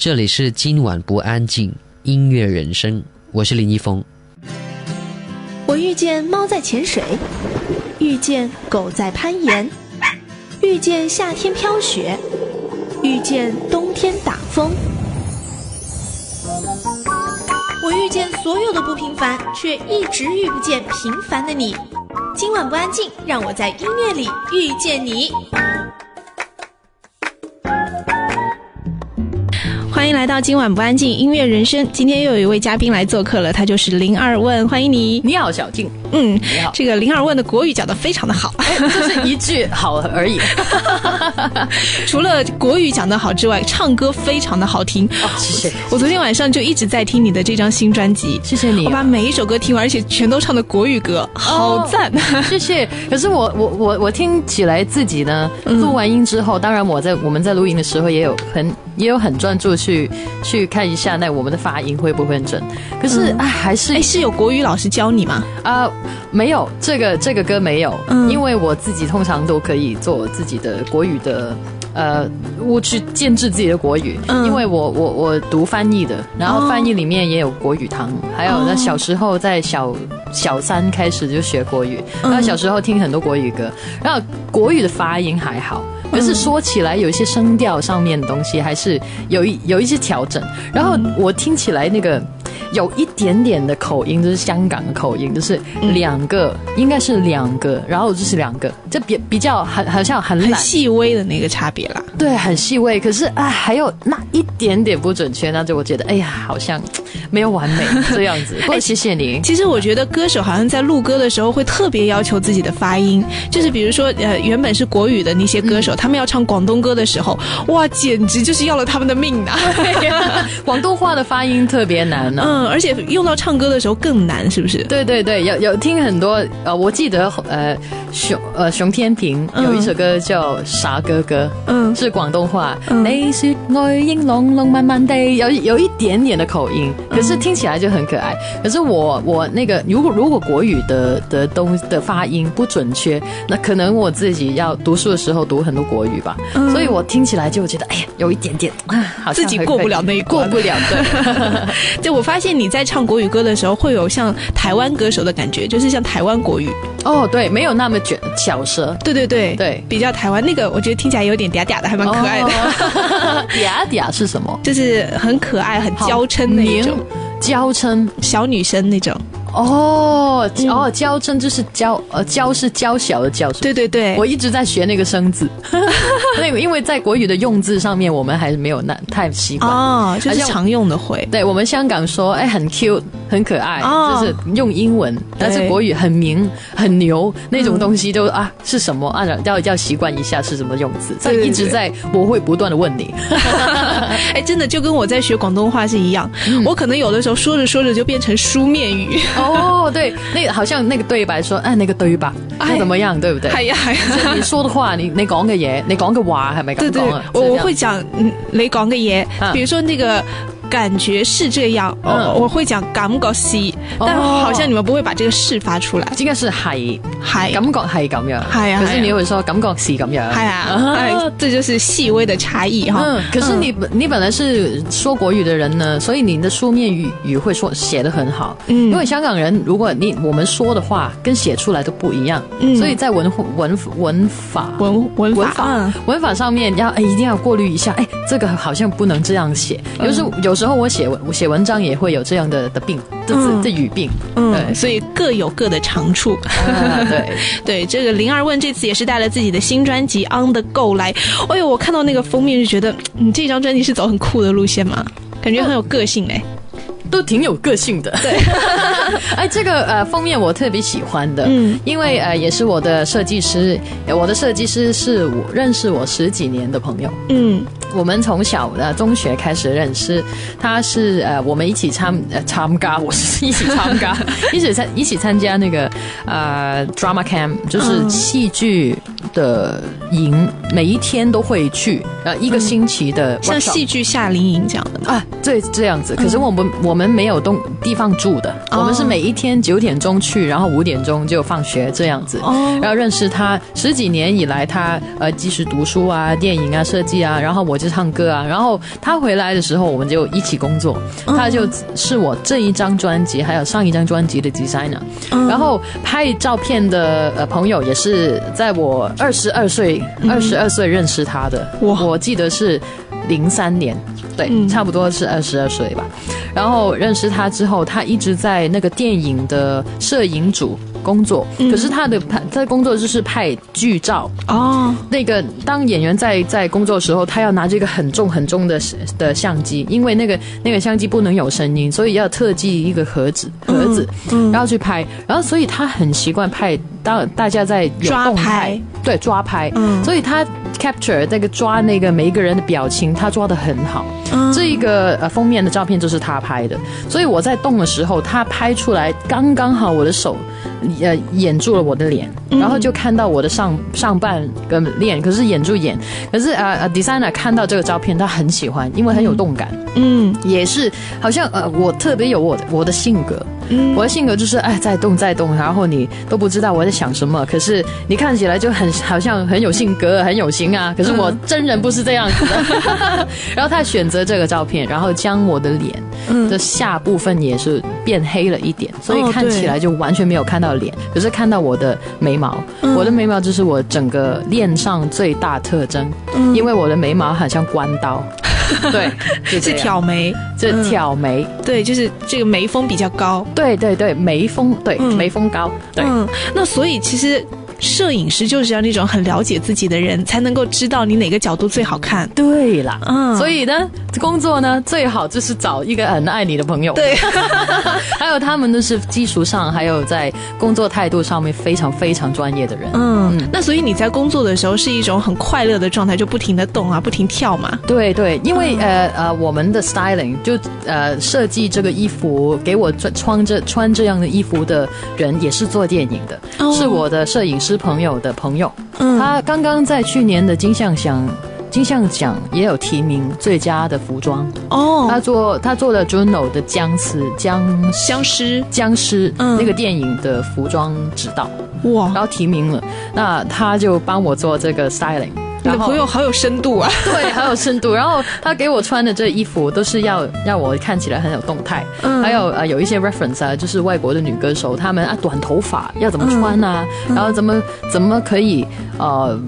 这里是今晚不安静音乐人生，我是林一峰。我遇见猫在潜水，遇见狗在攀岩，遇见夏天飘雪，遇见冬天打风。我遇见所有的不平凡，却一直遇不见平凡的你。今晚不安静，让我在音乐里遇见你。迎来到今晚不安静音乐人生。今天又有一位嘉宾来做客了，他就是林二问，欢迎你。你好，小静。嗯，你好。这个林二问的国语讲的非常的好，就是一句好而已。除了国语讲的好之外，唱歌非常的好听。哦，谢谢。我昨天晚上就一直在听你的这张新专辑，谢谢你。我把每一首歌听完，而且全都唱的国语歌，好赞。谢谢。可是我我我我听起来自己呢，录完音之后，当然我在我们在录音的时候也有很也有很专注去去看一下那我们的发音会不会很准。可是啊，还是哎是有国语老师教你吗？啊。没有这个这个歌没有，因为我自己通常都可以做自己的国语的，呃，我去建制自己的国语，因为我我我读翻译的，然后翻译里面也有国语堂，还有那小时候在小小三开始就学国语，然后小时候听很多国语歌，然后国语的发音还好，可是说起来有一些声调上面的东西还是有一有一些调整，然后我听起来那个。有一点点的口音，就是香港的口音，就是两个，应该是两个，然后就是两个，这比比较很好像很很细微的那个差别啦。对，很细微。可是啊，还有那一点点不准确，那就我觉得，哎呀，好像没有完美 这样子。哎，谢谢你。其实我觉得歌手好像在录歌的时候会特别要求自己的发音，就是比如说呃，原本是国语的那些歌手，他们要唱广东歌的时候，哇，简直就是要了他们的命呐！广东话的发音特别难呢。嗯，而且用到唱歌的时候更难，是不是？对对对，有有听很多呃，我记得呃 熊呃熊天平有一首歌叫《傻哥哥》，嗯，是广东话。你说爱应浓浓慢慢地，有有一点点的口音，可是听起来就很可爱。可是我我那个如果如果国语的的东的发音不准确，那可能我自己要读书的时候读很多国语吧，所以我听起来就觉得哎呀，有一点点啊，好自己过不了那一过不了的。就 我发现。你在唱国语歌的时候，会有像台湾歌手的感觉，就是像台湾国语哦，对，没有那么卷小舌，对对对对，比较台湾那个，我觉得听起来有点嗲嗲的，还蛮可爱的。嗲嗲是什么？就是很可爱、很娇嗔那种，娇嗔小女生那种。哦哦，娇嗔就是娇呃娇是娇小的娇，对对对，我一直在学那个生字，那个因为在国语的用字上面，我们还是没有那太习惯。哦，就是常用的会，对我们香港说哎很 cute 很可爱，就是用英文，但是国语很明很牛那种东西都啊是什么？啊要要习惯一下是什么用字，所以一直在我会不断的问你，哎真的就跟我在学广东话是一样，我可能有的时候说着说着就变成书面语。哦，对，那个好像那个对白说，哎，那个对白，哎，怎么样，对不对？哎呀，你说的话，你你讲嘅嘢，你讲嘅话，系咪咁讲啊？我会讲，你讲嘅嘢，比如说那个。感觉是这样，嗯，我会讲感觉是，但好像你们不会把这个是发出来，应该是系。系。感觉系咁样，系啊，可是你会说感觉是咁样，系啊，这就是细微的差异哈。嗯，可是你你本来是说国语的人呢，所以你的书面语语会说写的很好，嗯，因为香港人如果你我们说的话跟写出来都不一样，嗯，所以在文文文法文文法文法上面要哎一定要过滤一下，哎，这个好像不能这样写，有时有。时候我写文我写文章也会有这样的的病，这是这语病，嗯，所以各有各的长处。对 对，这个灵儿问这次也是带了自己的新专辑《On the Go》来。哎呦，我看到那个封面就觉得，你这张专辑是走很酷的路线吗？感觉很有个性哎。都挺有个性的，对，哎，这个呃封面我特别喜欢的，嗯，因为呃也是我的设计师，我的设计师是我认识我十几年的朋友，嗯，我们从小的中学开始认识，他是呃我们一起参呃参加，我是一起参加，一起参一起参加那个呃 drama camp，就是戏剧的营，每一天都会去，呃，一个星期的像戏剧夏令营这样的啊，对，这样子。可是我们我们没有东地方住的，我们是每一天九点钟去，然后五点钟就放学这样子。哦，然后认识他十几年以来，他呃即使读书啊、电影啊、设计啊，然后我就唱歌啊，然后他回来的时候，我们就一起工作。他就是我这一张专辑还有上一张专辑的 designer，然后拍照片的呃朋友也是在我二十二岁二十二岁认识他的，我记得是零三年，对，差不多是二十二岁吧。然后认识他之后，他一直在那个电影的摄影组。工作，可是他的拍，他的工作就是拍剧照哦。那个当演员在在工作的时候，他要拿这个很重很重的的相机，因为那个那个相机不能有声音，所以要特技一个盒子盒子，然后去拍。然后所以他很习惯拍，当大家在抓拍，对抓拍，所以他 capture 那个抓那个每一个人的表情，他抓的很好。这一个呃封面的照片就是他拍的，所以我在动的时候，他拍出来刚刚好，我的手。呃，掩住了我的脸，然后就看到我的上上半个脸，可是掩住眼，可是呃呃，designer 看到这个照片，他很喜欢，因为很有动感，嗯，也是好像呃，我特别有我的我的性格。我的性格就是哎，在动在动，然后你都不知道我在想什么。可是你看起来就很好像很有性格、很有型啊。可是我真人不是这样子的。然后他选择这个照片，然后将我的脸的下部分也是变黑了一点，所以看起来就完全没有看到脸，可是看到我的眉毛。我的眉毛就是我整个脸上最大特征，因为我的眉毛很像关刀。对，是挑眉，这挑眉，对，就是这个眉峰比较高，对对对，眉峰，对，眉峰高，对，那所以其实。摄影师就是要那种很了解自己的人，才能够知道你哪个角度最好看。对啦，嗯，所以呢，工作呢最好就是找一个很爱你的朋友。对，还有他们都是技术上，还有在工作态度上面非常非常专业的人。嗯，那所以你在工作的时候是一种很快乐的状态，就不停的动啊，不停跳嘛。对对，因为呃呃，我们的 styling 就呃设计这个衣服给我穿穿这穿这样的衣服的人也是做电影的，是我的摄影师。是朋友的朋友，他刚刚在去年的金像奖金像奖也有提名最佳的服装。哦。他做他做了 Juno 的僵尸僵僵尸。僵尸那个电影的服装指导。哇，然后提名了，那他就帮我做这个 styling。你的朋友好有深度啊！对，好有深度。然后他给我穿的这衣服都是要让我看起来很有动态。嗯，还有呃有一些 reference 啊，就是外国的女歌手，她们啊短头发要怎么穿啊？然后怎么怎么可以呃。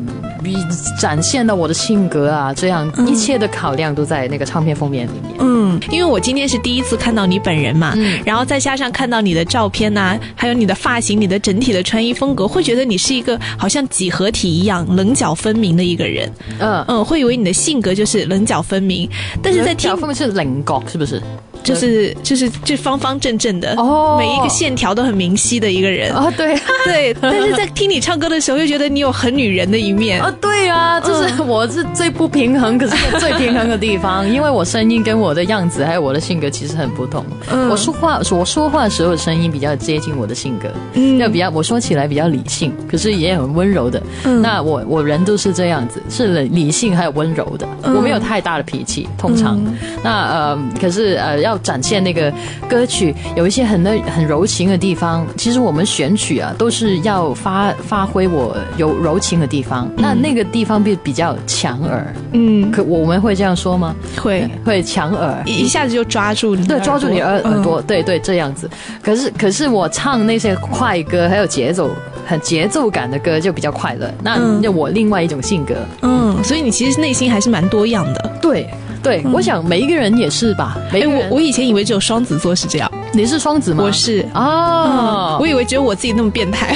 比展现了我的性格啊，这样一切的考量都在那个唱片封面里面。嗯，因为我今天是第一次看到你本人嘛，嗯，然后再加上看到你的照片呐，还有你的发型、你的整体的穿衣风格，会觉得你是一个好像几何体一样棱角分明的一个人。嗯嗯，会以为你的性格就是棱角分明，但是在听分明是棱角，是不是？就是就是就方方正正的哦，每一个线条都很明晰的一个人。哦，对。对，但是在听你唱歌的时候，又觉得你有很女人的一面。哦，对啊，就是我是最不平衡，可是最平衡的地方，因为我声音跟我的样子还有我的性格其实很不同。我说话我说话的时候声音比较接近我的性格，嗯，要比较我说起来比较理性，可是也很温柔的。那我我人都是这样子，是理性还有温柔的，我没有太大的脾气，通常。那呃，可是呃要。要展现那个歌曲有一些很那很柔情的地方，其实我们选曲啊都是要发发挥我有柔情的地方，那那个地方比比较强耳，嗯，可我们会这样说吗？会。会强耳，一下子就抓住你，对，抓住你耳耳朵，对对，这样子。可是可是我唱那些快歌，还有节奏很节奏感的歌就比较快乐，那那我另外一种性格，嗯，所以你其实内心还是蛮多样的，对。对，我想每一个人也是吧。哎，我我以前以为只有双子座是这样。你是双子吗？我是哦，我以为只有我自己那么变态。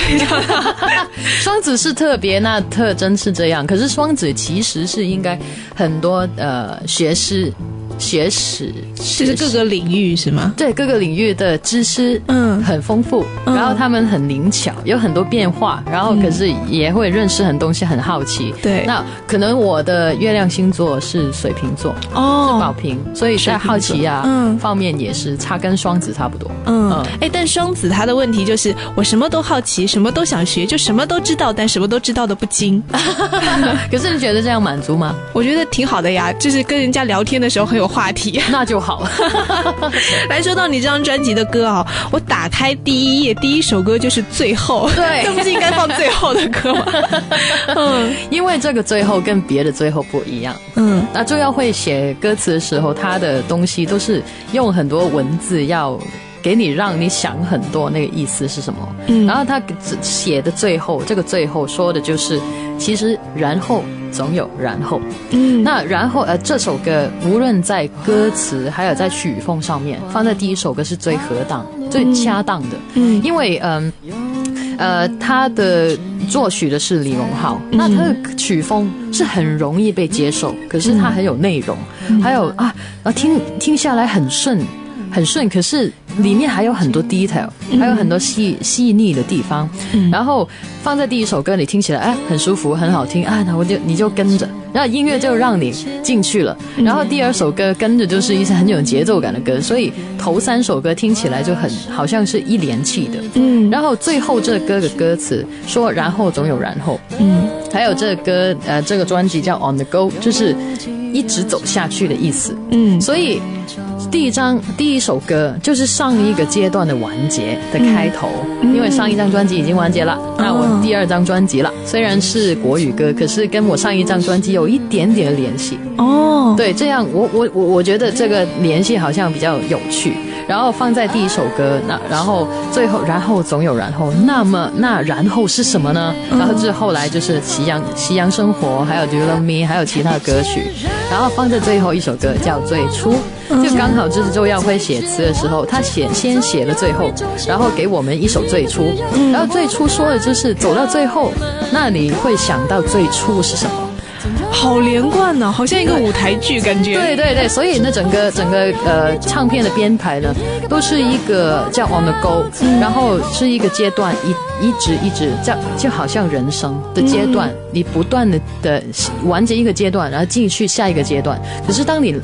双子是特别，那特征是这样。可是双子其实是应该很多呃学士学识，就是各个领域是吗？对，各个领域的知识，嗯，很丰富，然后他们很灵巧，有很多变化，然后可是也会认识很多东西，很好奇。对，那可能我的月亮星座是水瓶座，哦，是宝瓶，所以在好奇啊方面也是差跟双子差不多。嗯，哎，但双子他的问题就是我什么都好奇，什么都想学，就什么都知道，但什么都知道的不精。可是你觉得这样满足吗？我觉得挺好的呀，就是跟人家聊天的时候很有话题，那就好。来说到你这张专辑的歌啊，我打开第一页，第一首歌就是《最后》，对，这不是应该放最后的歌吗？嗯，因为这个最后跟别的最后不一样。嗯，那就要会写歌词的时候，他的东西都是用很多文字要。给你让你想很多，那个意思是什么？嗯，然后他写的最后，这个最后说的就是，其实然后总有然后。嗯，那然后呃，这首歌无论在歌词还有在曲风上面，放在第一首歌是最合当、最恰当的。嗯，因为嗯呃，他的作曲的是李荣浩，那他的曲风是很容易被接受，可是他很有内容，还有啊啊听听下来很顺。很顺，可是里面还有很多 detail，还有很多细细腻的地方。然后放在第一首歌你听起来，哎，很舒服，很好听啊。那我就你就跟着，然后音乐就让你进去了。然后第二首歌跟着就是一些很有节奏感的歌，所以头三首歌听起来就很好像是一连气的。嗯。然后最后这歌的歌词说，然后总有然后。嗯。还有这歌呃，这个专辑叫 On the Go，就是一直走下去的意思。嗯。所以。第一张第一首歌就是上一个阶段的完结的开头，因为上一张专辑已经完结了，那我第二张专辑了，虽然是国语歌，可是跟我上一张专辑有一点点联系哦。对，这样我我我我觉得这个联系好像比较有趣。然后放在第一首歌，那然后最后然后总有然后，那么那然后是什么呢？然后是后来就是夕阳夕阳生活，还有 Do You Love Me，还有其他的歌曲，然后放在最后一首歌叫最初。就刚好就是周耀辉写词的时候，他写先写了最后，然后给我们一首最初，然后最初说的就是走到最后，那你会想到最初是什么？好连贯呢，好像一个舞台剧感觉。对对对，所以那整个整个呃唱片的编排呢，都是一个叫 On the Go，然后是一个阶段一一直一直叫就好像人生的阶段，你不断的的完结一个阶段，然后进去下一个阶段。可是当你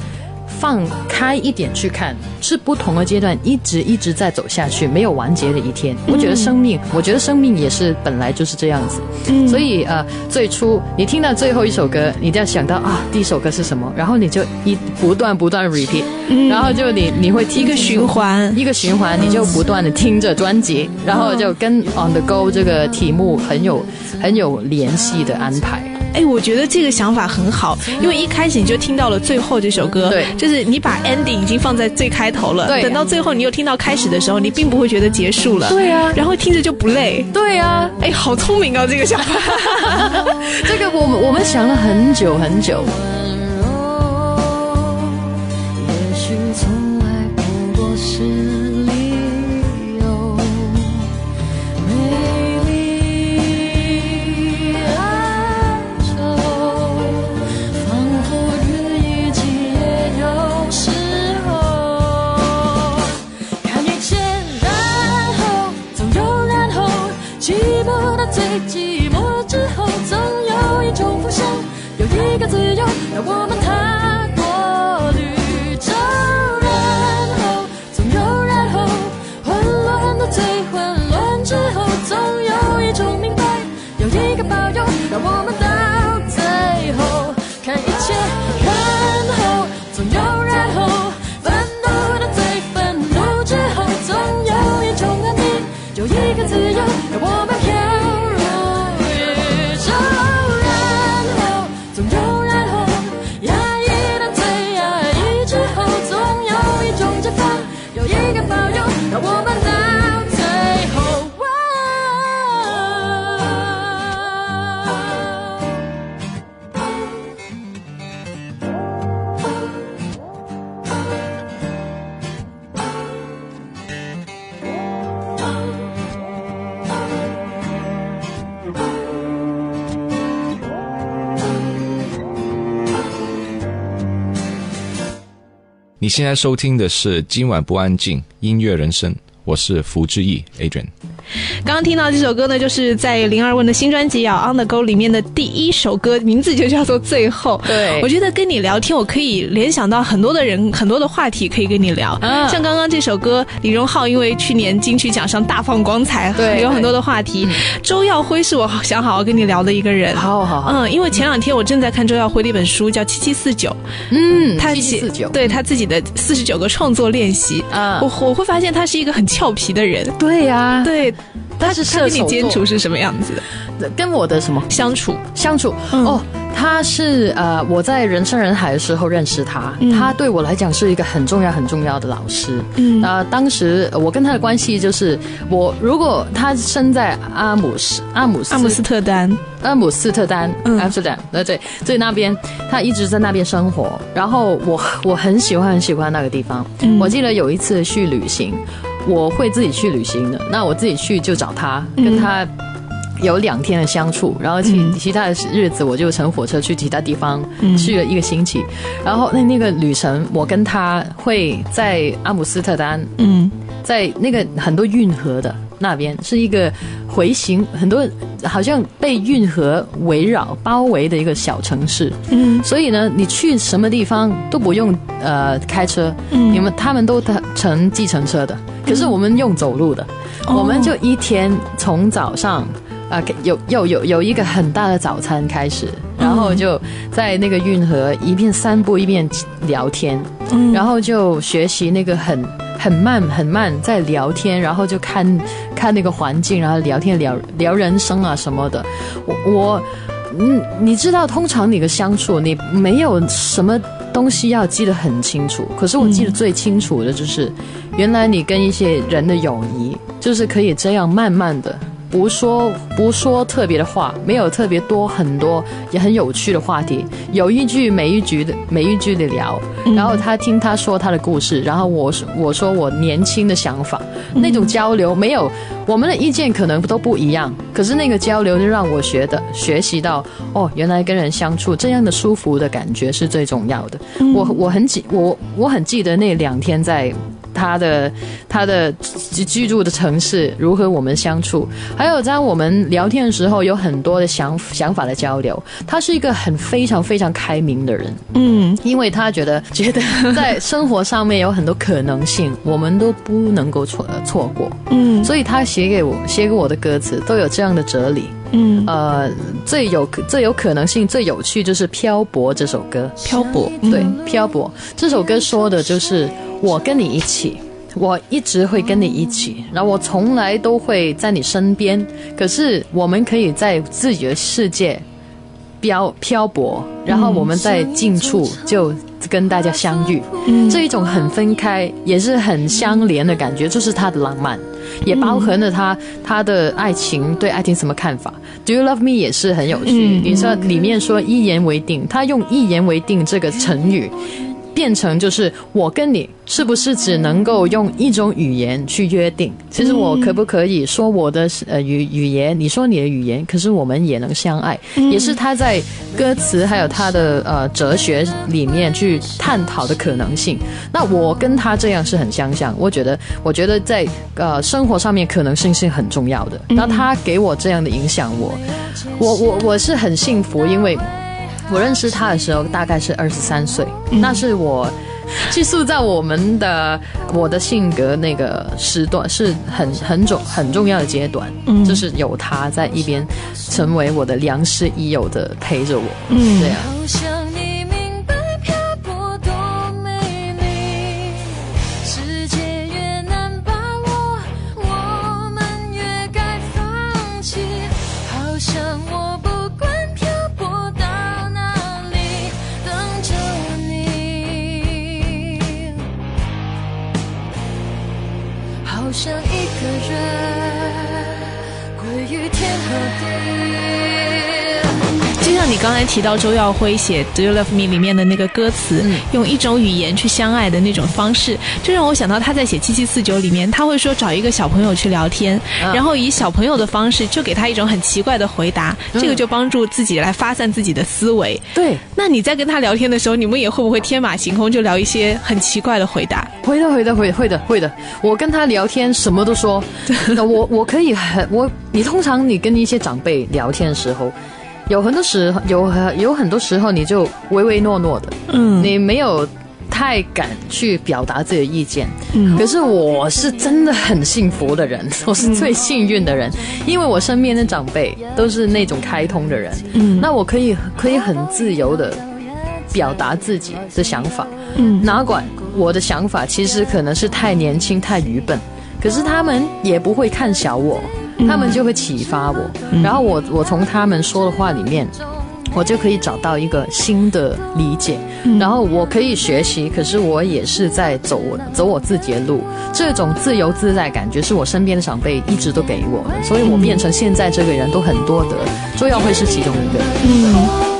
放开一点去看，是不同的阶段，一直一直在走下去，没有完结的一天。我觉得生命，我觉得生命也是本来就是这样子。所以呃，最初你听到最后一首歌，你就要想到啊，第一首歌是什么，然后你就一不断不断 repeat，然后就你你会听一个循环，一个循环，你就不断的听着专辑，然后就跟 On the Go 这个题目很有很有联系的安排。哎，我觉得这个想法很好，因为一开始你就听到了最后这首歌，对，就是你把 ending 已经放在最开头了，对，等到最后你又听到开始的时候，你并不会觉得结束了，对啊，然后听着就不累，对啊，哎，好聪明啊，这个想法，这个我们我们想了很久很久。现在收听的是今晚不安静音乐人生，我是福志毅 Adrian。刚刚听到这首歌呢，就是在林二问的新专辑《On the Go》里面的一首歌，名字就叫做《最后》。对，我觉得跟你聊天，我可以联想到很多的人，很多的话题可以跟你聊。像刚刚这首歌，李荣浩因为去年金曲奖上大放光彩，对，有很多的话题。周耀辉是我想好好跟你聊的一个人。好好好。嗯，因为前两天我正在看周耀辉的一本书，叫《七七四九》。嗯，他七七四九，对他自己的四十九个创作练习。啊，我我会发现他是一个很俏皮的人。对呀，对。他是跟你接触是什么样子的？跟我的什么相处相处？哦，他是呃，我在人山人海的时候认识他，他对我来讲是一个很重要很重要的老师。嗯，啊，当时我跟他的关系就是，我如果他生在阿姆斯阿姆斯阿姆斯特丹阿姆斯特丹阿姆斯特丹，呃对，所以那边他一直在那边生活，然后我我很喜欢很喜欢那个地方。我记得有一次去旅行。我会自己去旅行的，那我自己去就找他，跟他有两天的相处，然后其其他的日子我就乘火车去其他地方，去了一个星期，然后那那个旅程我跟他会在阿姆斯特丹，嗯，在那个很多运河的那边是一个回形，很多好像被运河围绕包围的一个小城市，嗯，所以呢，你去什么地方都不用呃开车，嗯，你们他们都乘计程车的。可是我们用走路的，我们就一天从早上啊，有有有有一个很大的早餐开始，然后就在那个运河一边散步一边聊天，然后就学习那个很很慢很慢在聊天，然后就看看那个环境，然后聊天聊聊人生啊什么的。我我嗯，你知道，通常你的相处你没有什么。东西要记得很清楚，可是我记得最清楚的就是，原来你跟一些人的友谊，就是可以这样慢慢的。不说不说特别的话，没有特别多很多也很有趣的话题，有一句没一句的没一句的聊，然后他听他说他的故事，然后我我说我年轻的想法，那种交流没有我们的意见可能都不一样，可是那个交流就让我学的学习到哦，原来跟人相处这样的舒服的感觉是最重要的。我我很记我我很记得那两天在。他的他的居住的城市如何我们相处，还有在我们聊天的时候有很多的想想法的交流。他是一个很非常非常开明的人，嗯，因为他觉得 觉得在生活上面有很多可能性，我们都不能够错错过，嗯，所以他写给我写给我的歌词都有这样的哲理，嗯，呃，最有最有可能性最有趣就是《漂泊》这首歌，《漂泊》对，《漂泊》这首歌说的就是。我跟你一起，我一直会跟你一起，然后我从来都会在你身边。可是我们可以在自己的世界漂漂泊，然后我们在近处就跟大家相遇。这一种很分开，也是很相连的感觉，就是他的浪漫，也包含了他他的爱情对爱情什么看法。Do you love me 也是很有趣。你说里面说一言为定，他用一言为定这个成语。变成就是我跟你是不是只能够用一种语言去约定？其实我可不可以说我的呃语语言，你说你的语言，可是我们也能相爱，也是他在歌词还有他的呃哲学里面去探讨的可能性。那我跟他这样是很相像，我觉得我觉得在呃生活上面可能性是很重要的。那他给我这样的影响，我我我我是很幸福，因为。我认识他的时候大概是二十三岁，那是我去塑造我们的我的性格那个时段是很很重很重要的阶段，就是有他在一边，成为我的良师益友的陪着我，这样。像刚才提到周耀辉写《Do You Love Me》里面的那个歌词，用一种语言去相爱的那种方式，就让我想到他在写《七七四九》里面，他会说找一个小朋友去聊天，然后以小朋友的方式就给他一种很奇怪的回答，这个就帮助自己来发散自己的思维。对，那你在跟他聊天的时候，你们也会不会天马行空，就聊一些很奇怪的回答？会的，会的，会会的，会的。我跟他聊天什么都说，我我可以很我。你通常你跟一些长辈聊天的时候。有很多时候，有有很多时候，你就唯唯诺诺的，嗯，你没有太敢去表达自己的意见。嗯，可是我是真的很幸福的人，我是最幸运的人，因为我身边的长辈都是那种开通的人。嗯，那我可以可以很自由的表达自己的想法。嗯，哪管我的想法其实可能是太年轻、太愚笨，可是他们也不会看小我。他们就会启发我，然后我我从他们说的话里面，我就可以找到一个新的理解，然后我可以学习，可是我也是在走我走我自己的路，这种自由自在感觉是我身边的长辈一直都给我的，所以我变成现在这个人都很多的，周耀辉是其中一个。嗯。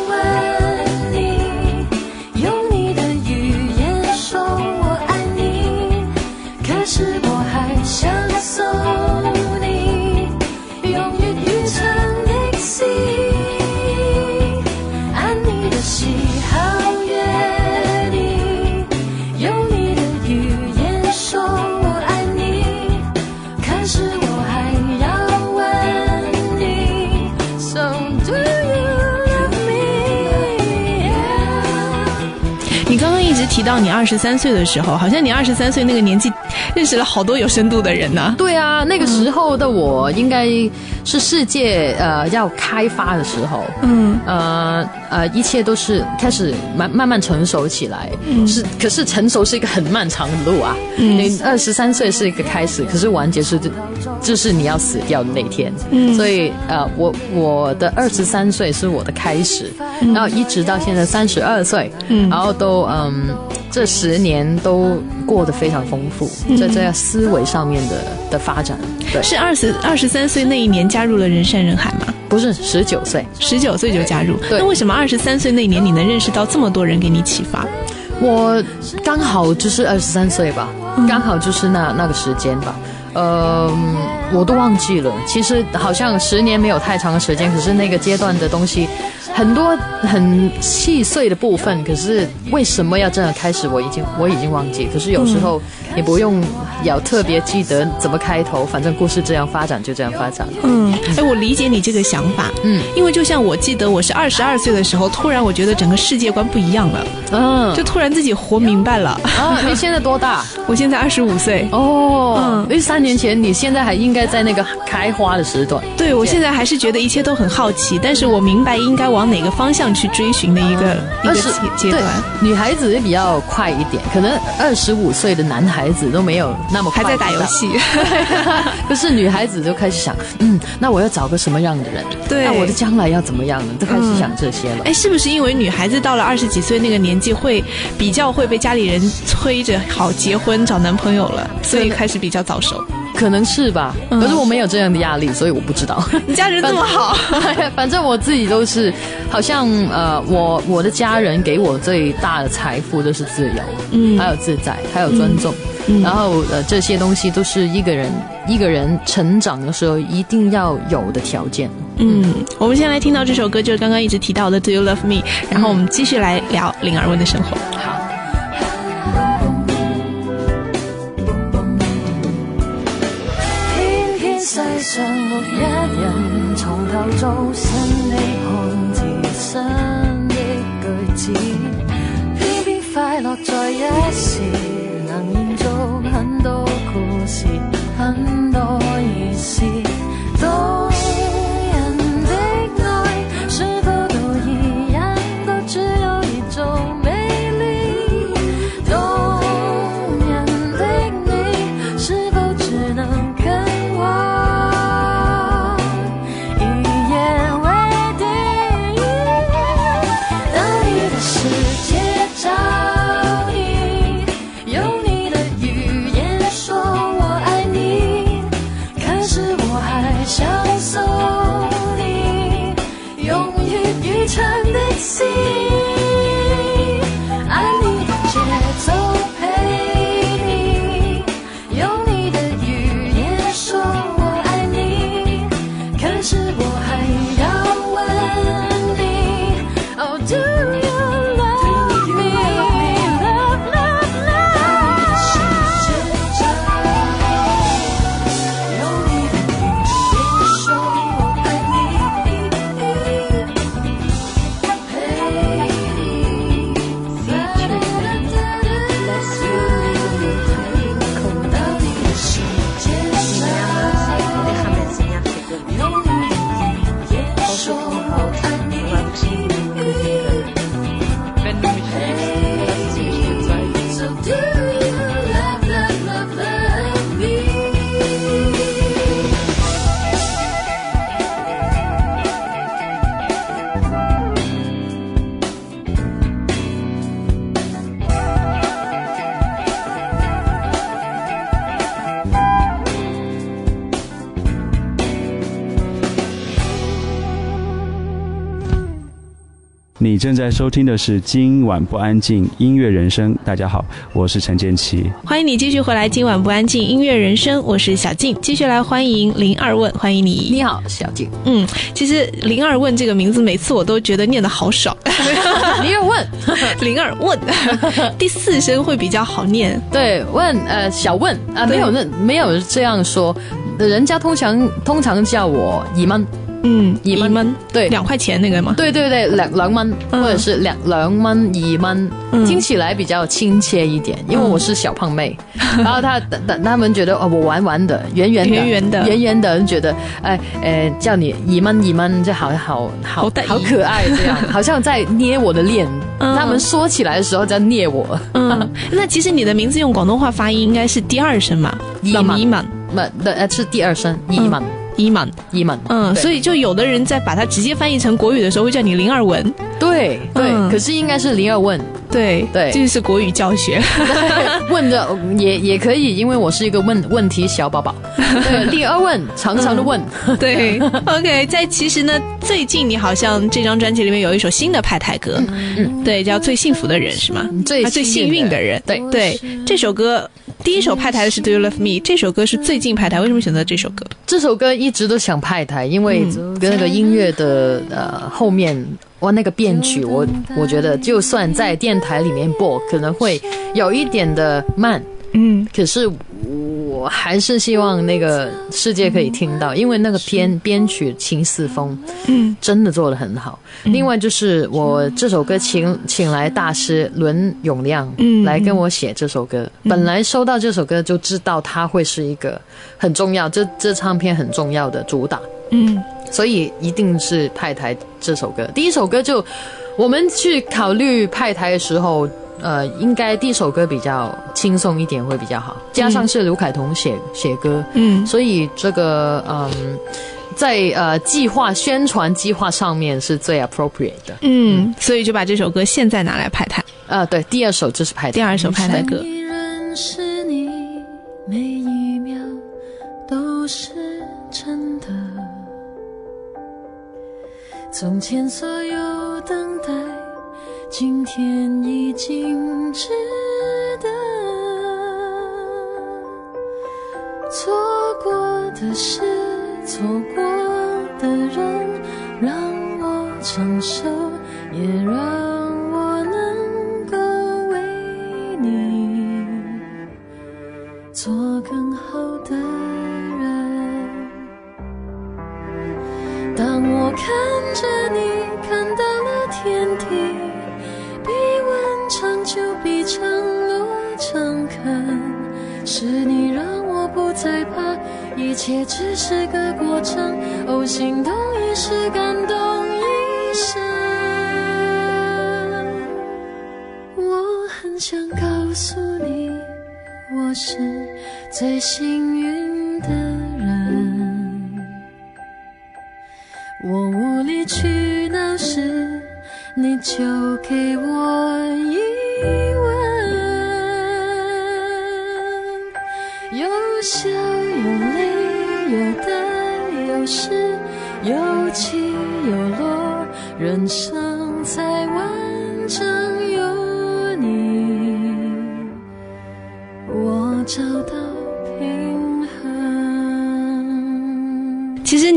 到你二十三岁的时候，好像你二十三岁那个年纪，认识了好多有深度的人呢。对啊，那个时候的我应该是世界呃要开发的时候，嗯呃呃，一切都是开始慢慢慢成熟起来。是，可是成熟是一个很漫长的路啊。你二十三岁是一个开始，可是完结是就就是你要死掉的那天。嗯，所以呃，我我的二十三岁是我的开始，然后一直到现在三十二岁，嗯，然后都嗯。这十年都过得非常丰富，在这思维上面的的发展，对，是二十二十三岁那一年加入了人山人海吗？不是，十九岁，十九岁就加入。那为什么二十三岁那年你能认识到这么多人给你启发？我刚好就是二十三岁吧，刚好就是那那个时间吧。呃，我都忘记了。其实好像十年没有太长的时间，可是那个阶段的东西。很多很细碎的部分，可是为什么要这样开始？我已经我已经忘记。可是有时候也不用要特别记得怎么开头，反正故事这样发展就这样发展。嗯，哎，我理解你这个想法。嗯，因为就像我记得我是二十二岁的时候，突然我觉得整个世界观不一样了。嗯，就突然自己活明白了。啊，你现在多大？我现在二十五岁。哦，嗯，因为三年前你现在还应该在那个开花的时段。对，我现在还是觉得一切都很好奇，但是我明白应该往。往哪个方向去追寻的一个一个阶段？女孩子也比较快一点，可能二十五岁的男孩子都没有那么还在打游戏，可是女孩子就开始想，嗯，那我要找个什么样的人？对，那我的将来要怎么样呢？都开始想这些了。哎，是不是因为女孩子到了二十几岁那个年纪，会比较会被家里人催着好结婚找男朋友了，所以开始比较早熟？可能是吧，可是我没有这样的压力，所以我不知道。你家人这么好，反正 我自己都是，好像呃，我我的家人给我最大的财富就是自由，嗯，还有自在，还有尊重，然后呃这些东西都是一个人一个人成长的时候一定要有的条件。嗯，我们先来听到这首歌，就是刚刚一直提到的《Do You Love Me》，然后我们继续来聊林儿文的生活。好。上六一人从头做新的汉字，新的句子，偏偏快乐在一时，能延续很多故事，很正在收听的是今晚不安静音乐人生。大家好，我是陈建奇。欢迎你继续回来。今晚不安静音乐人生，我是小静。继续来欢迎林二问，欢迎你。你好，小静。嗯，其实林二问这个名字，每次我都觉得念的好少。林二问，林二问，第四声会比较好念。对，问呃小问啊，没有那没有这样说，人家通常通常叫我姨妈。嗯，二蚊对，两块钱那个吗？对对对，两两蚊或者是两两蚊二蚊，听起来比较亲切一点。因为我是小胖妹，然后他等他们觉得哦，我玩玩的，圆圆的，圆圆的，圆圆的，觉得哎呃，叫你二蚊二蚊，就好好好好可爱这样，好像在捏我的脸。他们说起来的时候在捏我。嗯，那其实你的名字用广东话发音应该是第二声嘛？二蚊，不，呃，是第二声二蚊。伊满，伊满，嗯，所以就有的人在把它直接翻译成国语的时候，会叫你林二文。对对，可是应该是林二问。对对，这是国语教学。问的也也可以，因为我是一个问问题小宝宝。对，林二问，常常的问。对，OK，在其实呢，最近你好像这张专辑里面有一首新的派台歌，嗯，对，叫《最幸福的人》是吗？最最幸运的人。对对，这首歌。第一首派台的是《Do You Love Me》，这首歌是最近派台，为什么选择这首歌？这首歌一直都想派台，因为跟那个音乐的呃后面，哇，那个编曲，我我觉得就算在电台里面播，可能会有一点的慢，嗯，可是。我还是希望那个世界可以听到，因为那个编编曲秦四风，嗯，真的做的很好。另外就是我这首歌请请来大师伦永亮，嗯，来跟我写这首歌。本来收到这首歌就知道它会是一个很重要，这这唱片很重要的主打，嗯，所以一定是派台这首歌。第一首歌就我们去考虑派台的时候。呃，应该第一首歌比较轻松一点会比较好，加上是刘凯彤写写歌，嗯，所以这个嗯，在呃计划宣传计划上面是最 appropriate 的，嗯，所以就把这首歌现在拿来拍台，呃，对，第二首就是拍第二首拍台歌。每一秒都是从前所有等待。今天已经值得，错过的事，错过的人，让我承受，也让看着你，看到了天地。就比承诺诚恳，是你让我不再怕，一切只是个过程。哦，心动一时，感动一生。我很想告诉你，我是最幸运的你就给我一吻，有。笑有泪，有得有失，有起有落，人生才完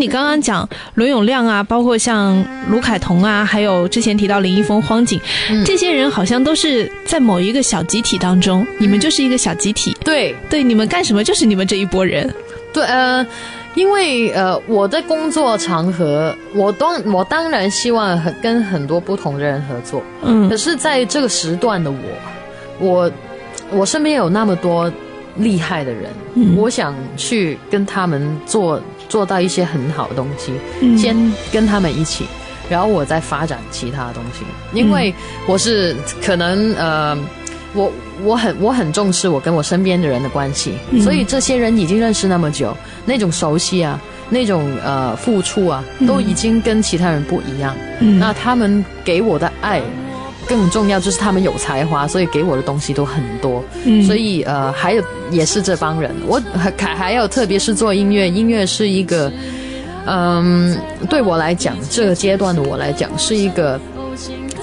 你刚刚讲伦永亮啊，包括像卢凯彤啊，还有之前提到林一峰、荒井，这些人好像都是在某一个小集体当中，你们就是一个小集体。对。对，你们干什么就是你们这一波人。对，呃，因为呃，我的工作场合，我当我当然希望很跟很多不同的人合作，嗯，可是在这个时段的我，我我身边有那么多厉害的人，我想去跟他们做做到一些很好的东西，先跟他们一起，然后我再发展其他的东西，因为我是可能呃。我我很我很重视我跟我身边的人的关系，所以这些人已经认识那么久，那种熟悉啊，那种呃付出啊，都已经跟其他人不一样。那他们给我的爱更重要，就是他们有才华，所以给我的东西都很多。所以呃，还有也是这帮人，我还还有特别是做音乐，音乐是一个嗯，对我来讲，这个阶段的我来讲是一个。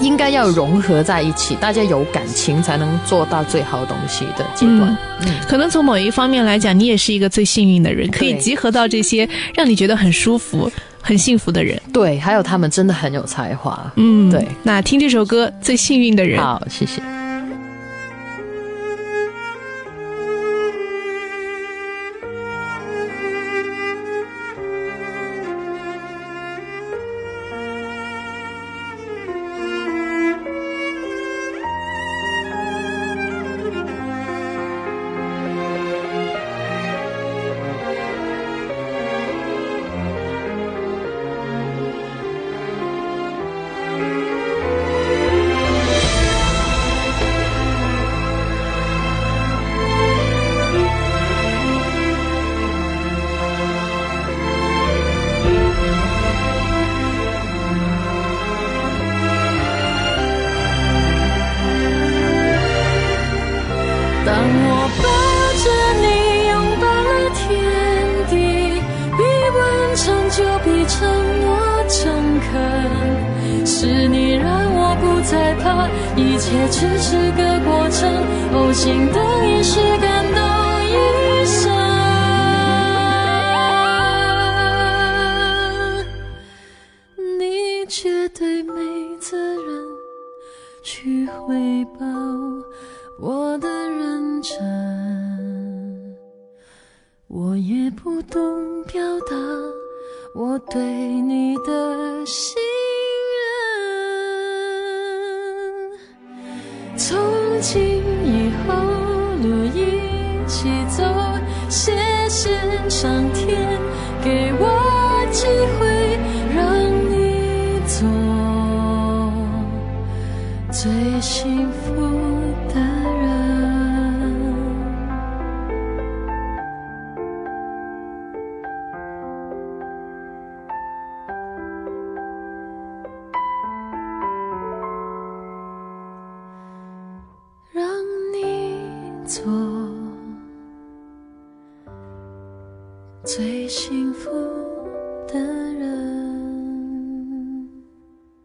应该要融合在一起，大家有感情才能做到最好东西的阶段。嗯，可能从某一方面来讲，你也是一个最幸运的人，可以集合到这些让你觉得很舒服、很幸福的人。对，还有他们真的很有才华。嗯，对。那听这首歌《最幸运的人》。好，谢谢。幸福。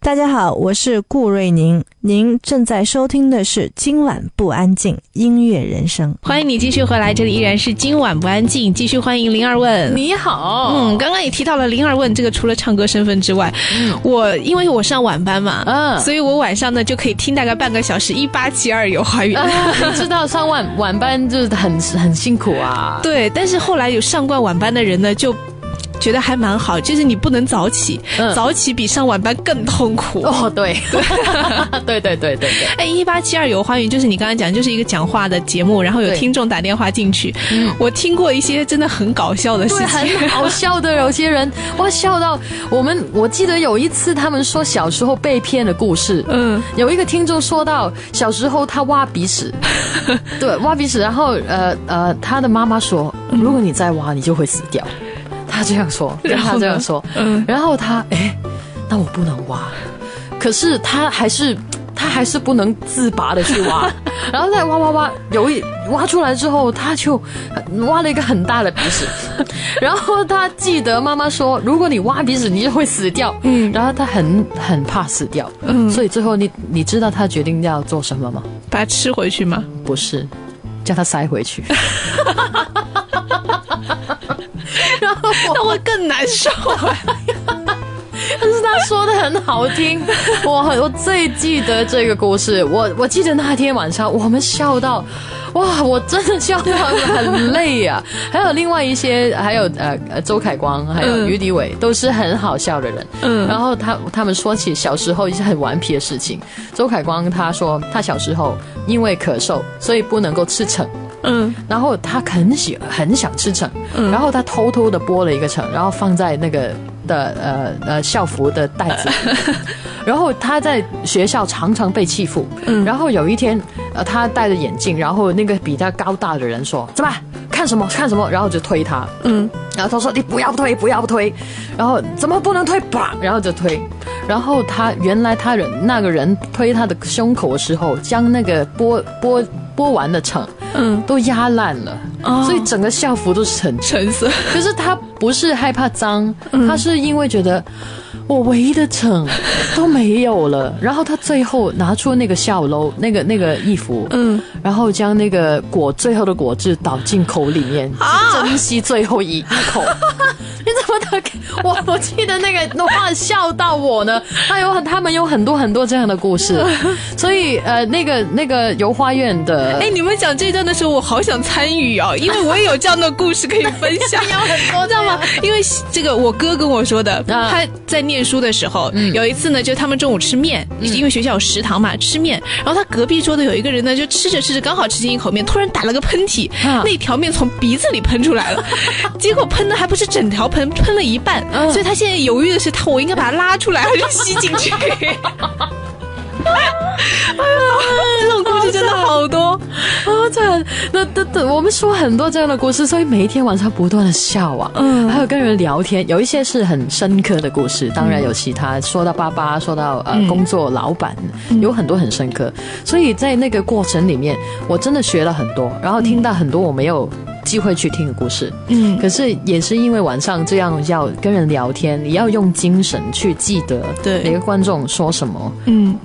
大家好，我是顾瑞宁，您正在收听的是《今晚不安静》音乐人生。欢迎你继续回来，这里依然是《今晚不安静》，继续欢迎林二问。你好，嗯，刚刚也提到了林二问这个，除了唱歌身份之外，我因为我上晚班嘛，嗯，所以我晚上呢就可以听大概半个小时一八七二有花园。你知道上晚晚班就是很很辛苦啊，对，但是后来有上惯晚班的人呢就。觉得还蛮好，就是你不能早起，早起比上晚班更痛苦。哦，对，对对对对对。哎，一八七二有花园，就是你刚才讲，就是一个讲话的节目，然后有听众打电话进去。我听过一些真的很搞笑的事情，很好笑的，有些人哇笑到我们。我记得有一次他们说小时候被骗的故事。嗯，有一个听众说到小时候他挖鼻屎，对，挖鼻屎，然后呃呃，他的妈妈说，如果你再挖，你就会死掉。他这样说，他这样说，嗯，然后他，哎，那我不能挖，可是他还是，他还是不能自拔的去挖，然后再挖挖挖，有一挖出来之后，他就挖了一个很大的鼻屎，然后他记得妈妈说，如果你挖鼻屎，你就会死掉，嗯，然后他很很怕死掉，嗯，所以最后你你知道他决定要做什么吗？把它吃回去吗？不是，叫他塞回去。那会更难受，但是他说的很好听，我我最记得这个故事，我我记得那天晚上我们笑到，哇，我真的笑到很累呀。还有另外一些，还有呃呃周凯光，还有于迪伟，都是很好笑的人。嗯，然后他他们说起小时候一些很顽皮的事情。周凯光他说他小时候因为咳嗽，所以不能够吃橙。嗯，然后他很喜很想吃橙，然后他偷偷的剥了一个橙，然后放在那个的呃呃校服的袋子，然后他在学校常常被欺负，然后有一天呃他戴着眼镜，然后那个比他高大的人说怎么看什么看什么，然后就推他，嗯，然后他说你不要推不要推，然后怎么不能推吧，然后就推，然后他原来他人那个人推他的胸口的时候，将那个剥剥。剥完的橙，嗯，都压烂了，所以整个校服都是橙橙色。可是他不是害怕脏，他是因为觉得。我唯一的橙都没有了，然后他最后拿出那个校楼那个那个衣服，嗯，然后将那个果最后的果汁倒进口里面，珍惜最后一口。我我记得那个话笑到我呢。他有他们有很多很多这样的故事，所以呃，那个那个游花园的，哎，你们讲这段的时候，我好想参与哦，因为我也有这样的故事可以分享，有很多，知道吗？因为这个我哥跟我说的，他在念书的时候，有一次呢，就他们中午吃面，因为学校有食堂嘛，吃面，然后他隔壁桌的有一个人呢，就吃着吃着刚好吃进一口面，突然打了个喷嚏，那条面从鼻子里喷出来了，结果喷的还不是整条喷。喷喷了一半，所以他现在犹豫的是，他我应该把它拉出来还是吸进去？哎呀，这种故事真的好多。啊！这那那那，我们说很多这样的故事，所以每一天晚上不断的笑啊，嗯，还有跟人聊天，有一些是很深刻的故事，当然有其他说到爸爸，说到呃工作老板，有很多很深刻，所以在那个过程里面，我真的学了很多，然后听到很多我没有。机会去听的故事，嗯，可是也是因为晚上这样要跟人聊天，你要用精神去记得对每个观众说什么，嗯，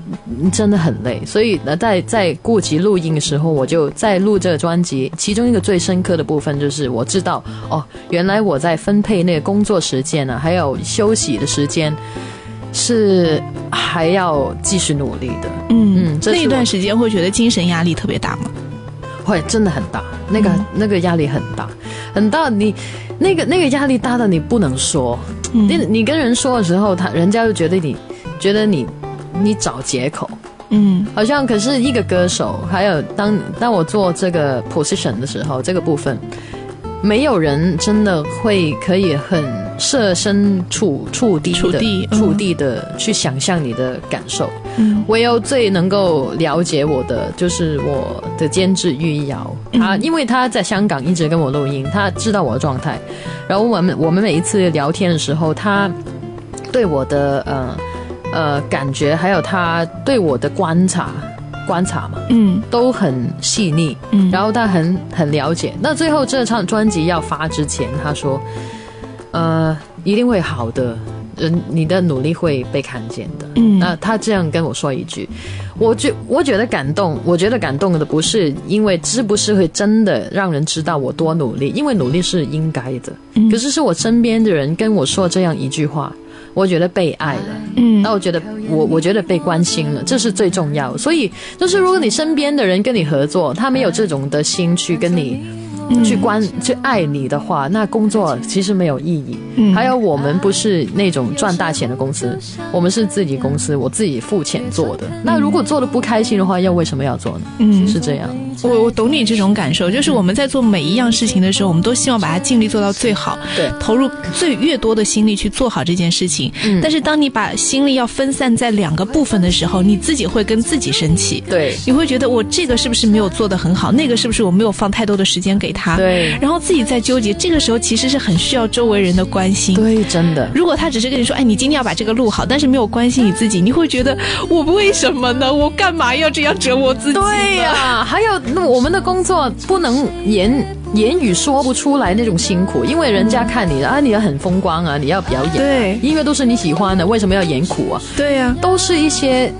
真的很累。所以呢，在在顾及录音的时候，我就在录这个专辑。其中一个最深刻的部分就是我知道哦，原来我在分配那个工作时间呢，还有休息的时间，是还要继续努力的。嗯嗯，那一段时间会觉得精神压力特别大吗？会真的很大，那个那个压力很大，很大。你那个那个压力大到你不能说，你你跟人说的时候，他人家就觉得你觉得你你找借口，嗯，好像可是一个歌手，还有当当我做这个 position 的时候，这个部分。没有人真的会可以很设身处处地处地处地的去想象你的感受。嗯，唯有最能够了解我的就是我的监制玉瑶，啊因为他在香港一直跟我录音，他知道我的状态。然后我们我们每一次聊天的时候，他对我的呃呃感觉，还有他对我的观察。观察嘛，嗯，都很细腻，嗯，然后他很很了解。那最后这张专辑要发之前，他说，呃，一定会好的，人你的努力会被看见的。嗯，那他这样跟我说一句，我觉我觉得感动，我觉得感动的不是因为是不是会真的让人知道我多努力，因为努力是应该的，可是是我身边的人跟我说这样一句话。我觉得被爱了，嗯，那我觉得我我觉得被关心了，这是最重要。所以就是如果你身边的人跟你合作，他没有这种的心去跟你。去关去爱你的话，那工作其实没有意义。嗯，还有我们不是那种赚大钱的公司，我们是自己公司，我自己付钱做的。那如果做的不开心的话，要为什么要做呢？嗯，是这样。我我懂你这种感受，就是我们在做每一样事情的时候，我们都希望把它尽力做到最好，对，投入最越多的心力去做好这件事情。嗯，但是当你把心力要分散在两个部分的时候，你自己会跟自己生气。对，你会觉得我这个是不是没有做得很好？那个是不是我没有放太多的时间给他？对，然后自己在纠结，这个时候其实是很需要周围人的关心。对，真的。如果他只是跟你说，哎，你今天要把这个录好，但是没有关心你自己，你会觉得我为什么呢？我干嘛要这样折磨自己？对呀，还有那我们的工作不能言言语说不出来那种辛苦，因为人家看你的啊，你要很风光啊，你要表演，对，音乐都是你喜欢的，为什么要演苦啊？对呀，都是一些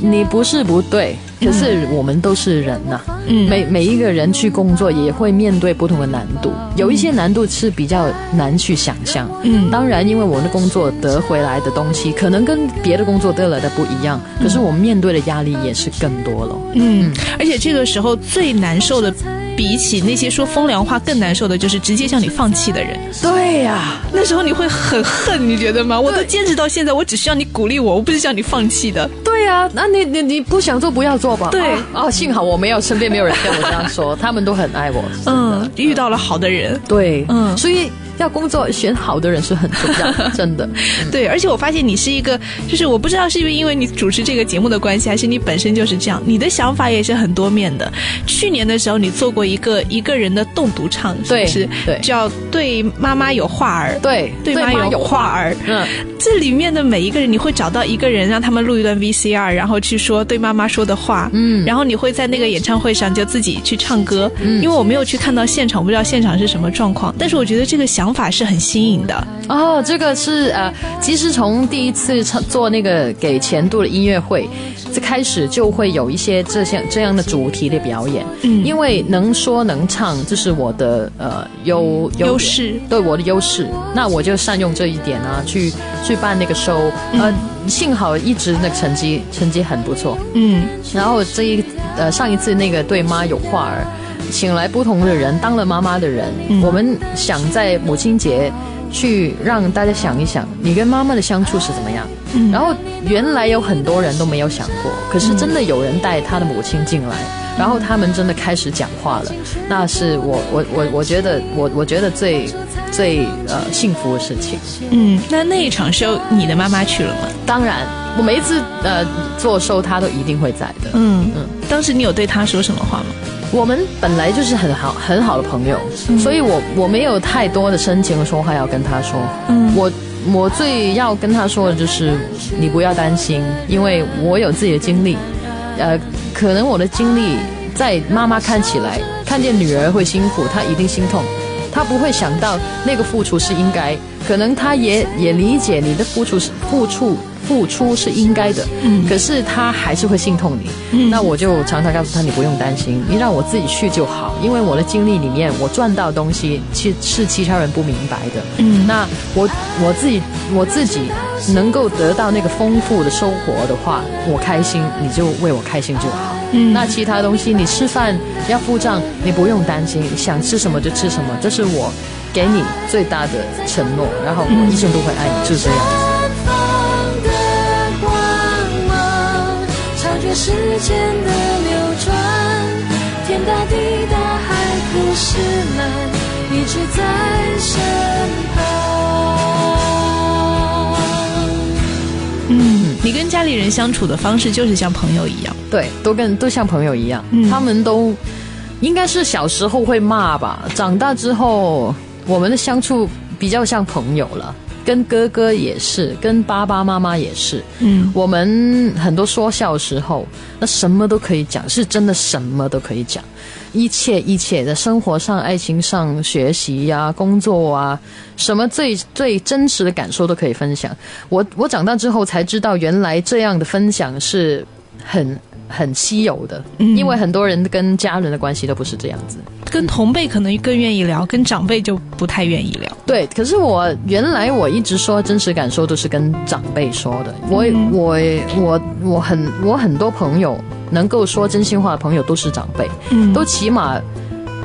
你不是不对。可是我们都是人呐，嗯每每一个人去工作也会面对不同的难度，有一些难度是比较难去想象。嗯，当然，因为我们的工作得回来的东西可能跟别的工作得来的不一样，可是我们面对的压力也是更多了。嗯，而且这个时候最难受的。比起那些说风凉话更难受的，就是直接向你放弃的人。对呀，那时候你会很恨，你觉得吗？我都坚持到现在，我只需要你鼓励我，我不是叫你放弃的。对呀，那你你你不想做不要做吧。对哦，幸好我没有身边没有人跟我这样说，他们都很爱我。嗯，遇到了好的人。对，嗯，所以要工作选好的人是很重要的，真的。对，而且我发现你是一个，就是我不知道是不是因为你主持这个节目的关系，还是你本身就是这样，你的想法也是很多面的。去年的时候，你做过一个一个人的动读唱，是不是？对，叫对妈妈有话儿，对，对妈有话儿。嗯，这里面的每一个人，你会找到一个人，让他们录一段 VCR，然后去说对妈妈说的话。嗯，然后你会在那个演唱会上就自己去唱歌。嗯，因为我没有去看到现场，我不知道现场是什么状况，但是我觉得这个想法是很新颖的。哦，这个是呃，其实从第一次唱做那个给前度的音乐会，这开始就会有一些这些这样的主题的表演。嗯，因为能说能唱，这是我的呃优优势，对我的优势。那我就善用这一点啊，去去办那个 show。呃，幸好一直那个成绩成绩很不错。嗯，然后这一呃上一次那个对妈有话儿，请来不同的人，当了妈妈的人，我们想在母亲节。去让大家想一想，你跟妈妈的相处是怎么样？然后原来有很多人都没有想过，可是真的有人带他的母亲进来，然后他们真的开始讲话了。那是我我我我觉得我我觉得最最呃幸福的事情。嗯，那那一场收你的妈妈去了吗？当然，我每一次呃做收她都一定会在的。嗯嗯，当时你有对她说什么话吗？我们本来就是很好很好的朋友，所以我我没有太多的深情说话要跟他说。嗯，我我最要跟他说的就是你不要担心，因为我有自己的经历。呃，可能我的经历在妈妈看起来，看见女儿会辛苦，她一定心痛，她不会想到那个付出是应该。可能她也也理解你的付出是付出。付出是应该的，可是他还是会心痛你。那我就常常告诉他，你不用担心，你让我自己去就好。因为我的经历里面，我赚到东西，其是其他人不明白的。那我我自己我自己能够得到那个丰富的收获的话，我开心，你就为我开心就好。那其他东西，你吃饭要付账，你不用担心，想吃什么就吃什么，这是我给你最大的承诺。然后我一生都会爱你，就是这样。间的流转，天大地大，海枯石烂，一直在身旁。嗯，你跟家里人相处的方式就是像朋友一样，对，都跟都像朋友一样。他们都应该是小时候会骂吧，长大之后我们的相处比较像朋友了。跟哥哥也是，跟爸爸妈妈也是。嗯，我们很多说笑时候，那什么都可以讲，是真的什么都可以讲，一切一切的生活上、爱情上、学习呀、工作啊，什么最最真实的感受都可以分享。我我长大之后才知道，原来这样的分享是很。很稀有的，因为很多人跟家人的关系都不是这样子。跟同辈可能更愿意聊，跟长辈就不太愿意聊。对，可是我原来我一直说真实感受都是跟长辈说的。我我我我很我很多朋友能够说真心话的朋友都是长辈，都起码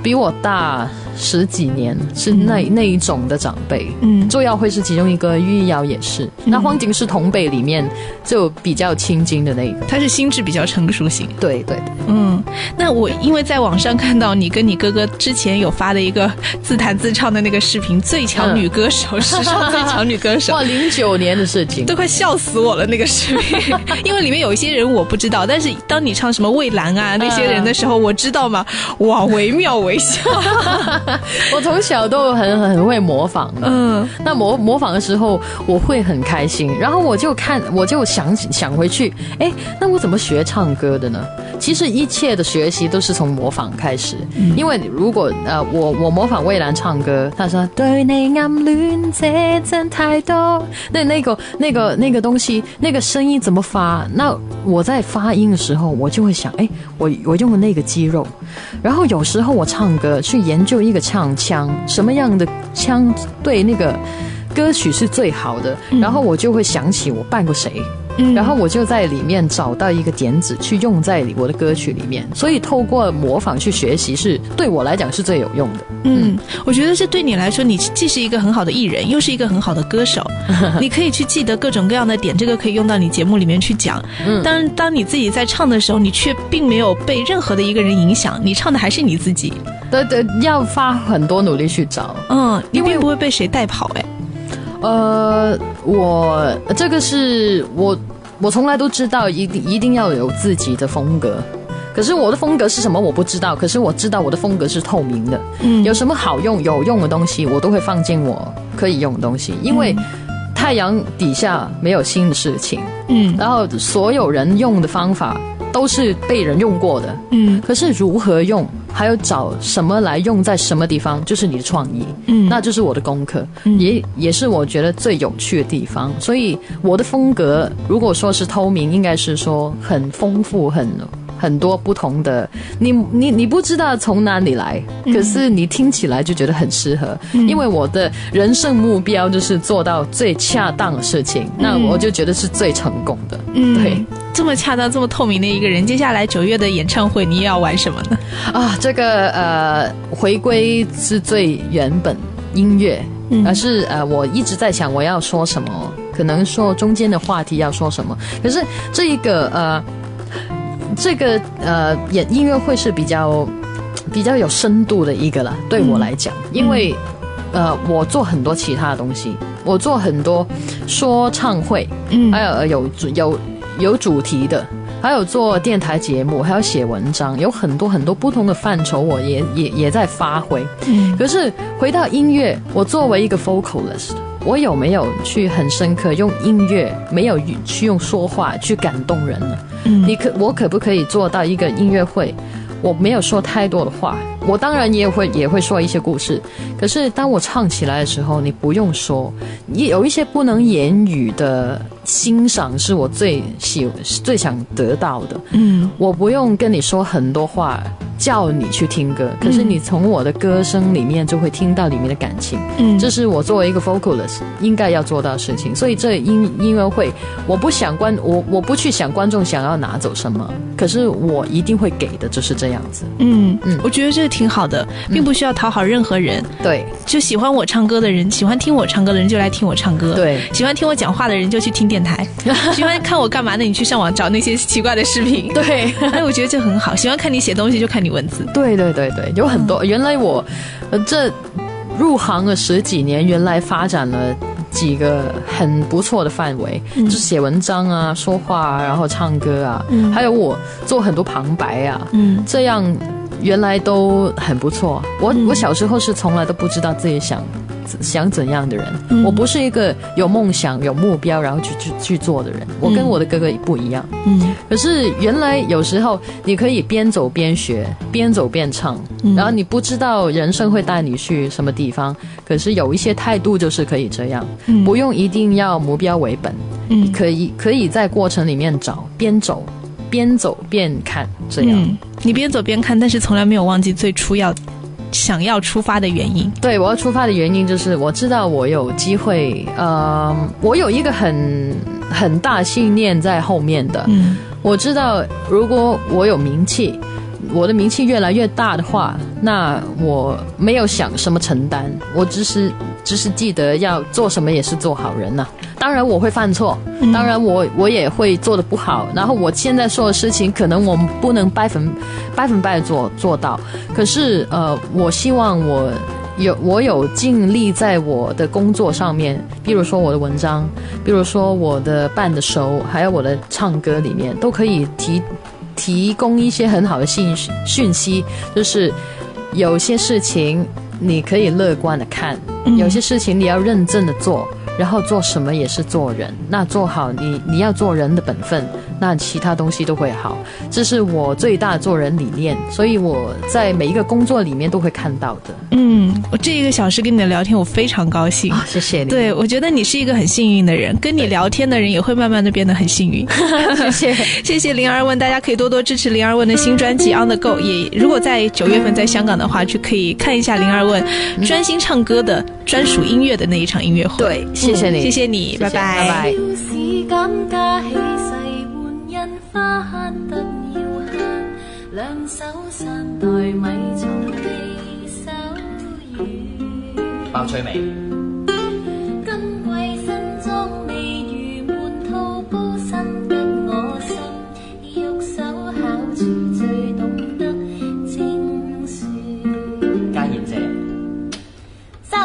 比我大。十几年是那那一种的长辈，嗯，周耀辉是其中一个，玉瑶也是。那荒井是同辈里面就比较亲近的那一个，他是心智比较成熟型。对对，嗯。那我因为在网上看到你跟你哥哥之前有发的一个自弹自唱的那个视频，《最强女歌手》，史上最强女歌手。哇，零九年的事情，都快笑死我了那个视频，因为里面有一些人我不知道，但是当你唱什么蔚蓝啊那些人的时候，我知道嘛，哇，惟妙惟肖。我从小都很很会模仿，嗯，那模模仿的时候我会很开心，然后我就看，我就想想回去，哎，那我怎么学唱歌的呢？其实一切的学习都是从模仿开始，因为如果呃我我模仿蔚蓝唱歌，他说对你暗恋这真太多，那那个那个那个东西，那个声音怎么发？那我在发音的时候，我就会想，哎，我我用的那个肌肉，然后有时候我唱歌去研究一个唱腔，什么样的腔对那个歌曲是最好的，然后我就会想起我扮过谁。然后我就在里面找到一个点子，去用在我的歌曲里面。所以透过模仿去学习，是对我来讲是最有用的。嗯，我觉得这对你来说，你既是一个很好的艺人，又是一个很好的歌手。你可以去记得各种各样的点，这个可以用到你节目里面去讲。嗯，当当你自己在唱的时候，你却并没有被任何的一个人影响，你唱的还是你自己。对对，要花很多努力去找。嗯，你并不会被谁带跑哎。呃，我这个是我我从来都知道，一定一定要有自己的风格。可是我的风格是什么，我不知道。可是我知道我的风格是透明的。嗯有什么好用、有用的东西，我都会放进我可以用的东西，因为太阳底下没有新的事情。嗯然后所有人用的方法都是被人用过的，嗯可是如何用，还有找什么来用在什么地方，就是你的创意，嗯那就是我的功课，嗯也也是我觉得最有趣的地方。所以我的风格，如果说是透明，应该是说很丰富，很。很多不同的，你你你不知道从哪里来，嗯可是你听起来就觉得很适合。因为我的人生目标就是做到最恰当的事情，那我就觉得是最成功的。嗯，对，这么恰当、这么透明的一个人，接下来九月的演唱会，你又要玩什么呢？啊，这个呃，回归是最原本音乐，嗯而是呃，我一直在想我要说什么，可能说中间的话题要说什么，可是这一个呃，这个呃演音乐会是比较比较有深度的一个了，对我来讲，因为。呃，我做很多其他的东西，我做很多说唱会，嗯还有呃有有有主题的，还有做电台节目，还有写文章，有很多很多不同的范畴，我也也也在发挥。嗯可是回到音乐，我作为一个 vocalist，我有没有去很深刻用音乐，没有去用说话去感动人呢？嗯你可我可不可以做到一个音乐会？我没有说太多的话，我当然也会也会说一些故事。可是当我唱起来的时候，你不用说，也有一些不能言语的欣赏，是我最喜最想得到的。嗯我不用跟你说很多话，叫你去听歌，可是你从我的歌声里面就会听到里面的感情。嗯这是我作为一个 vocalist 应该要做到的事情。所以这音音乐会，我不想观我我不去想观众想要拿走什么，可是我一定会给的，就是这样子。嗯嗯我觉得这个挺好的，并不需要讨好任何人。对就喜欢我唱歌的人，喜欢听我唱歌的人就来听我唱歌。。对喜欢听我讲话的人就去听电台，喜欢看我干嘛的你去上网找那些奇怪的视频。对哎，我觉得这很好。喜欢看你写东西就看你文字。对对对对，有很多。原来我呃这入行了十几年，原来发展了。几个很不错的范围，嗯就是写文章啊、说话啊，然后唱歌啊，嗯还有我做很多旁白啊，嗯这样原来都很不错。我、嗯。我小时候是从来都不知道自己想想怎样的人，嗯。我不是一个有梦想、有目标然后去去去做的人。我跟我的哥哥也不一样。嗯。可是原来有时候你可以边走边学，边走边唱，嗯。然后你不知道人生会带你去什么地方，可是有一些态度就是可以这样，嗯。不用一定要目标为本，嗯。可以可以在过程里面找，边走边走边看，这样。嗯，你边走边看，但是从来没有忘记最初要想要出发的原因。对我要出发的原因就是我知道我有机会，呃，我有一个很很大信念在后面的。嗯我知道如果我有名气，我的名气越来越大的话，那我没有想什么承担，我只是只是记得要做什么也是做好人呐、当然我会犯错，当然我我也会做的不好，然后我现在说的事情可能我们不能百分百分百做做到，可是呃，我希望我。有我有尽力在我的工作上面，比如说我的文章，比如说我的伴的手，还有我的唱歌里面，都可以提提供一些很好的信息讯息，就是有些事情你可以乐观的看，嗯。有些事情你要认真的做，然后做什么也是做人，那做好你你要做人的本分，那其他东西都会好。这是我最大做人理念，所以我在每一个工作里面都会看到的。嗯，我这一个小时跟你的聊天，我非常高兴。啊，谢谢你。对，我觉得你是一个很幸运的人，跟你聊天的人也会慢慢的变得很幸运。谢谢。谢谢灵儿问，大家可以多多支持灵儿问的新专辑《On the Go》，也如果在九月份在香港的话，就可以看一下灵儿问专心唱歌的专属音乐的那一场音乐会。对，谢谢你，谢谢你，拜拜。花得要慳，兩手散袋米從未手軟。包催眉。今季新裝未如滿套煲新的我心，玉手最懂得精算。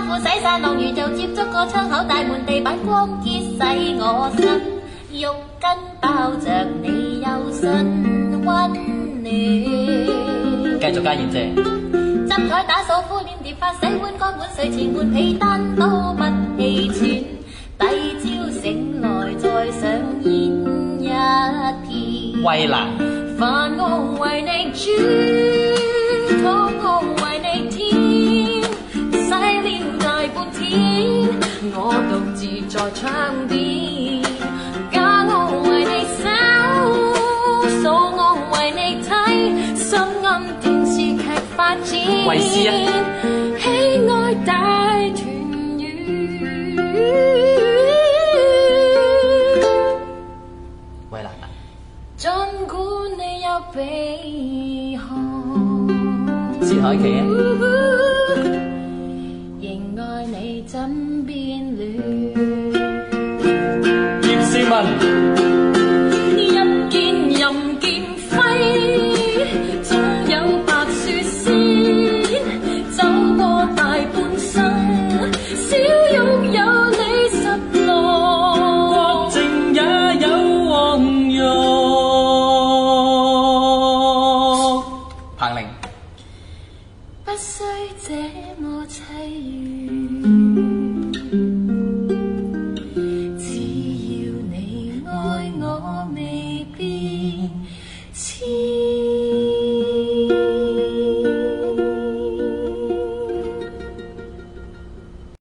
褲洗晒浪魚就接觸個窗口，大門地板光潔洗我心肉筋包着你柔順溫暖。繼續加鹽姐。執台打掃敷臉碟髮洗碗乾碗睡前換被單都不氣喘，第朝醒來再上演一片。喂啦。饭我為你煮，汤我為你添，洗了大半天，我獨自在窗邊。展。維斯啊！喜愛大團圓。衛蘭啊！盡管你有鼻鼾，薛凱琪啊！